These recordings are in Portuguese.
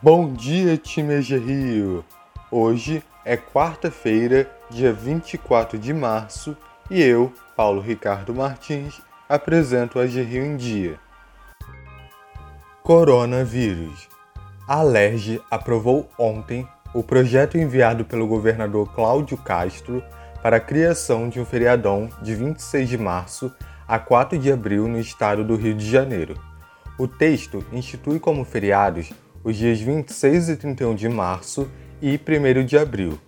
Bom dia, time AG Rio! Hoje é quarta-feira, dia 24 de março, e eu, Paulo Ricardo Martins, apresento a AG Rio em Dia. Coronavírus. A Alerj aprovou ontem o projeto enviado pelo governador Cláudio Castro para a criação de um feriadão de 26 de março a 4 de abril no estado do Rio de Janeiro. O texto institui como feriados os dias 26 e 31 de março e 1 de abril.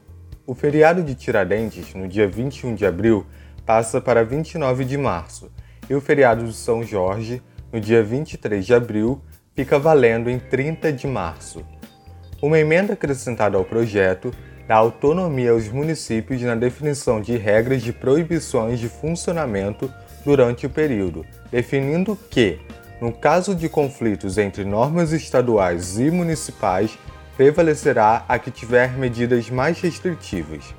O feriado de Tiradentes, no dia 21 de abril, passa para 29 de março, e o feriado de São Jorge, no dia 23 de abril, fica valendo em 30 de março. Uma emenda acrescentada ao projeto dá autonomia aos municípios na definição de regras de proibições de funcionamento durante o período, definindo que, no caso de conflitos entre normas estaduais e municipais, prevalecerá a que tiver medidas mais restritivas.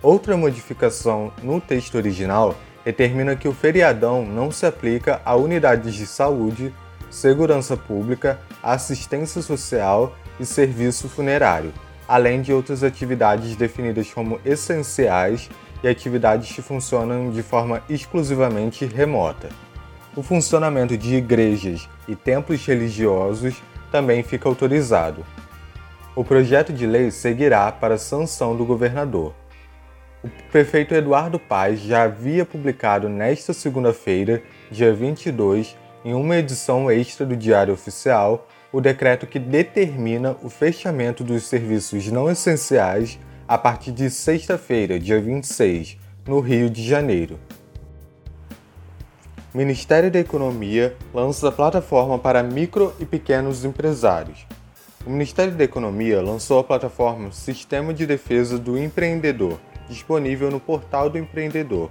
Outra modificação no texto original determina que o feriadão não se aplica a unidades de saúde, segurança pública, assistência social e serviço funerário, além de outras atividades definidas como essenciais e atividades que funcionam de forma exclusivamente remota. O funcionamento de igrejas e templos religiosos também fica autorizado. O projeto de lei seguirá para sanção do governador. O prefeito Eduardo Paz já havia publicado nesta segunda-feira, dia 22, em uma edição extra do Diário Oficial, o decreto que determina o fechamento dos serviços não essenciais a partir de sexta-feira, dia 26, no Rio de Janeiro. Ministério da Economia lança plataforma para micro e pequenos empresários. O Ministério da Economia lançou a plataforma Sistema de Defesa do Empreendedor, disponível no portal do empreendedor.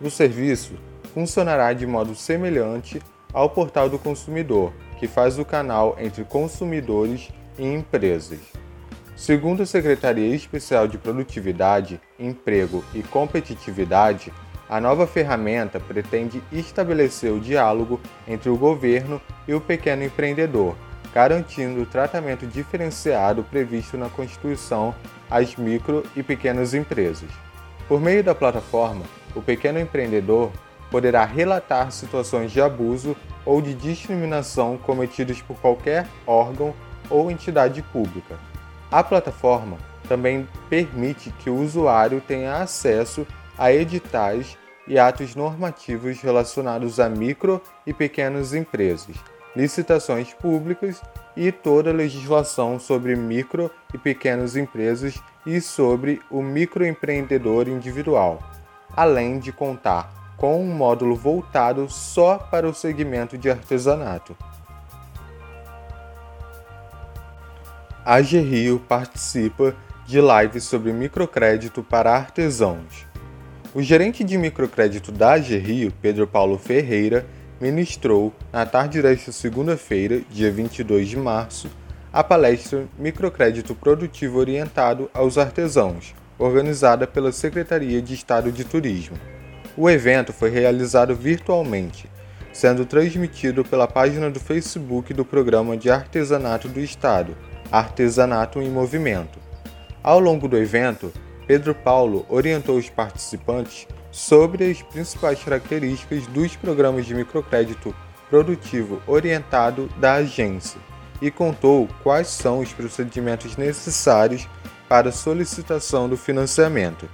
O serviço funcionará de modo semelhante ao portal do consumidor, que faz o canal entre consumidores e empresas. Segundo a Secretaria Especial de Produtividade, Emprego e Competitividade, a nova ferramenta pretende estabelecer o diálogo entre o governo e o pequeno empreendedor garantindo o tratamento diferenciado previsto na Constituição às micro e pequenas empresas. Por meio da plataforma, o pequeno empreendedor poderá relatar situações de abuso ou de discriminação cometidos por qualquer órgão ou entidade pública. A plataforma também permite que o usuário tenha acesso a editais e atos normativos relacionados a micro e pequenas empresas, licitações públicas e toda a legislação sobre micro e pequenas empresas e sobre o microempreendedor individual, além de contar com um módulo voltado só para o segmento de artesanato. A Rio participa de lives sobre microcrédito para artesãos. O gerente de microcrédito da Rio, Pedro Paulo Ferreira, ministrou, na tarde desta segunda-feira, dia 22 de março, a palestra Microcrédito Produtivo Orientado aos Artesãos, organizada pela Secretaria de Estado de Turismo. O evento foi realizado virtualmente, sendo transmitido pela página do Facebook do Programa de Artesanato do Estado, Artesanato em Movimento. Ao longo do evento, Pedro Paulo orientou os participantes sobre as principais características dos programas de microcrédito produtivo orientado da agência e contou quais são os procedimentos necessários para solicitação do financiamento.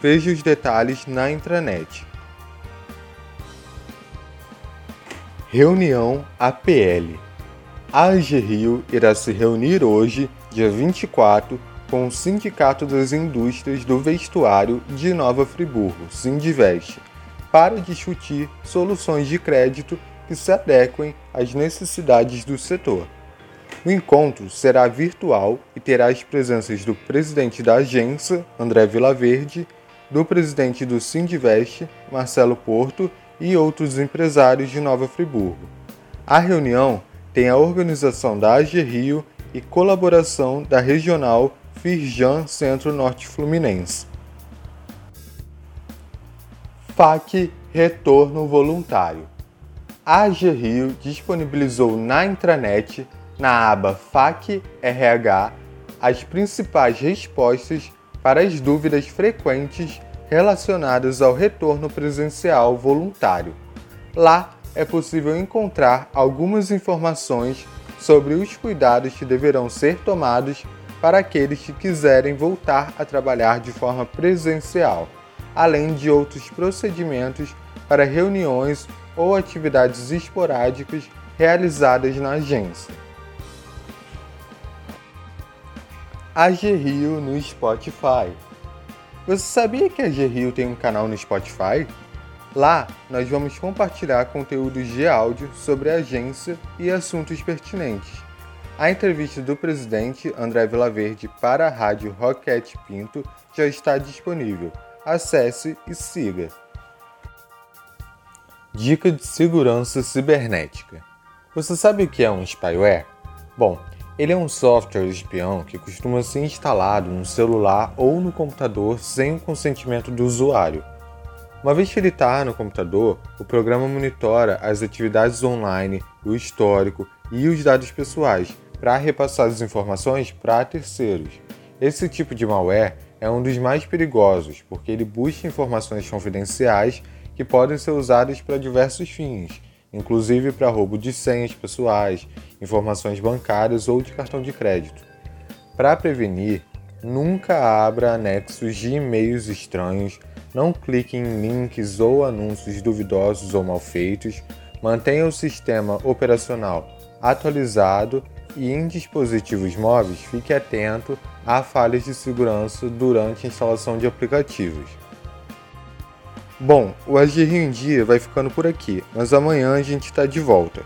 Veja os detalhes na intranet. Reunião APL. A AG Rio irá se reunir hoje, dia 24, com o Sindicato das Indústrias do Vestuário de Nova Friburgo, Sindivest, para discutir soluções de crédito que se adequem às necessidades do setor. O encontro será virtual e terá as presenças do presidente da agência, André Vilaverde, do presidente do Sindivest, Marcelo Porto, e outros empresários de Nova Friburgo. A reunião tem a organização da AG Rio e colaboração da Regional Firjan Centro-Norte Fluminense. FAC Retorno Voluntário. A AG Rio disponibilizou na intranet na aba FAQ RH, as principais respostas para as dúvidas frequentes relacionadas ao retorno presencial voluntário. Lá é possível encontrar algumas informações sobre os cuidados que deverão ser tomados para aqueles que quiserem voltar a trabalhar de forma presencial, além de outros procedimentos para reuniões ou atividades esporádicas realizadas na agência. A Rio no Spotify. Você sabia que a Rio tem um canal no Spotify? Lá, nós vamos compartilhar conteúdos de áudio sobre a agência e assuntos pertinentes. A entrevista do presidente André Vilaverde para a rádio Roquete Pinto já está disponível. Acesse e siga. Dica de segurança cibernética. Você sabe o que é um spyware? Bom, ele é um software espião que costuma ser instalado no celular ou no computador sem o consentimento do usuário. Uma vez que ele está no computador, o programa monitora as atividades online, o histórico e os dados pessoais para repassar as informações para terceiros. Esse tipo de malware é um dos mais perigosos porque ele busca informações confidenciais que podem ser usadas para diversos fins, inclusive para roubo de senhas pessoais, informações bancárias ou de cartão de crédito. Para prevenir, nunca abra anexos de e-mails estranhos não clique em links ou anúncios duvidosos ou mal feitos. Mantenha o sistema operacional atualizado e em dispositivos móveis fique atento a falhas de segurança durante a instalação de aplicativos. Bom, o Agir em Dia vai ficando por aqui, mas amanhã a gente está de volta.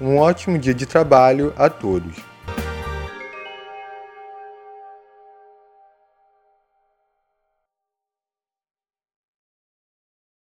Um ótimo dia de trabalho a todos!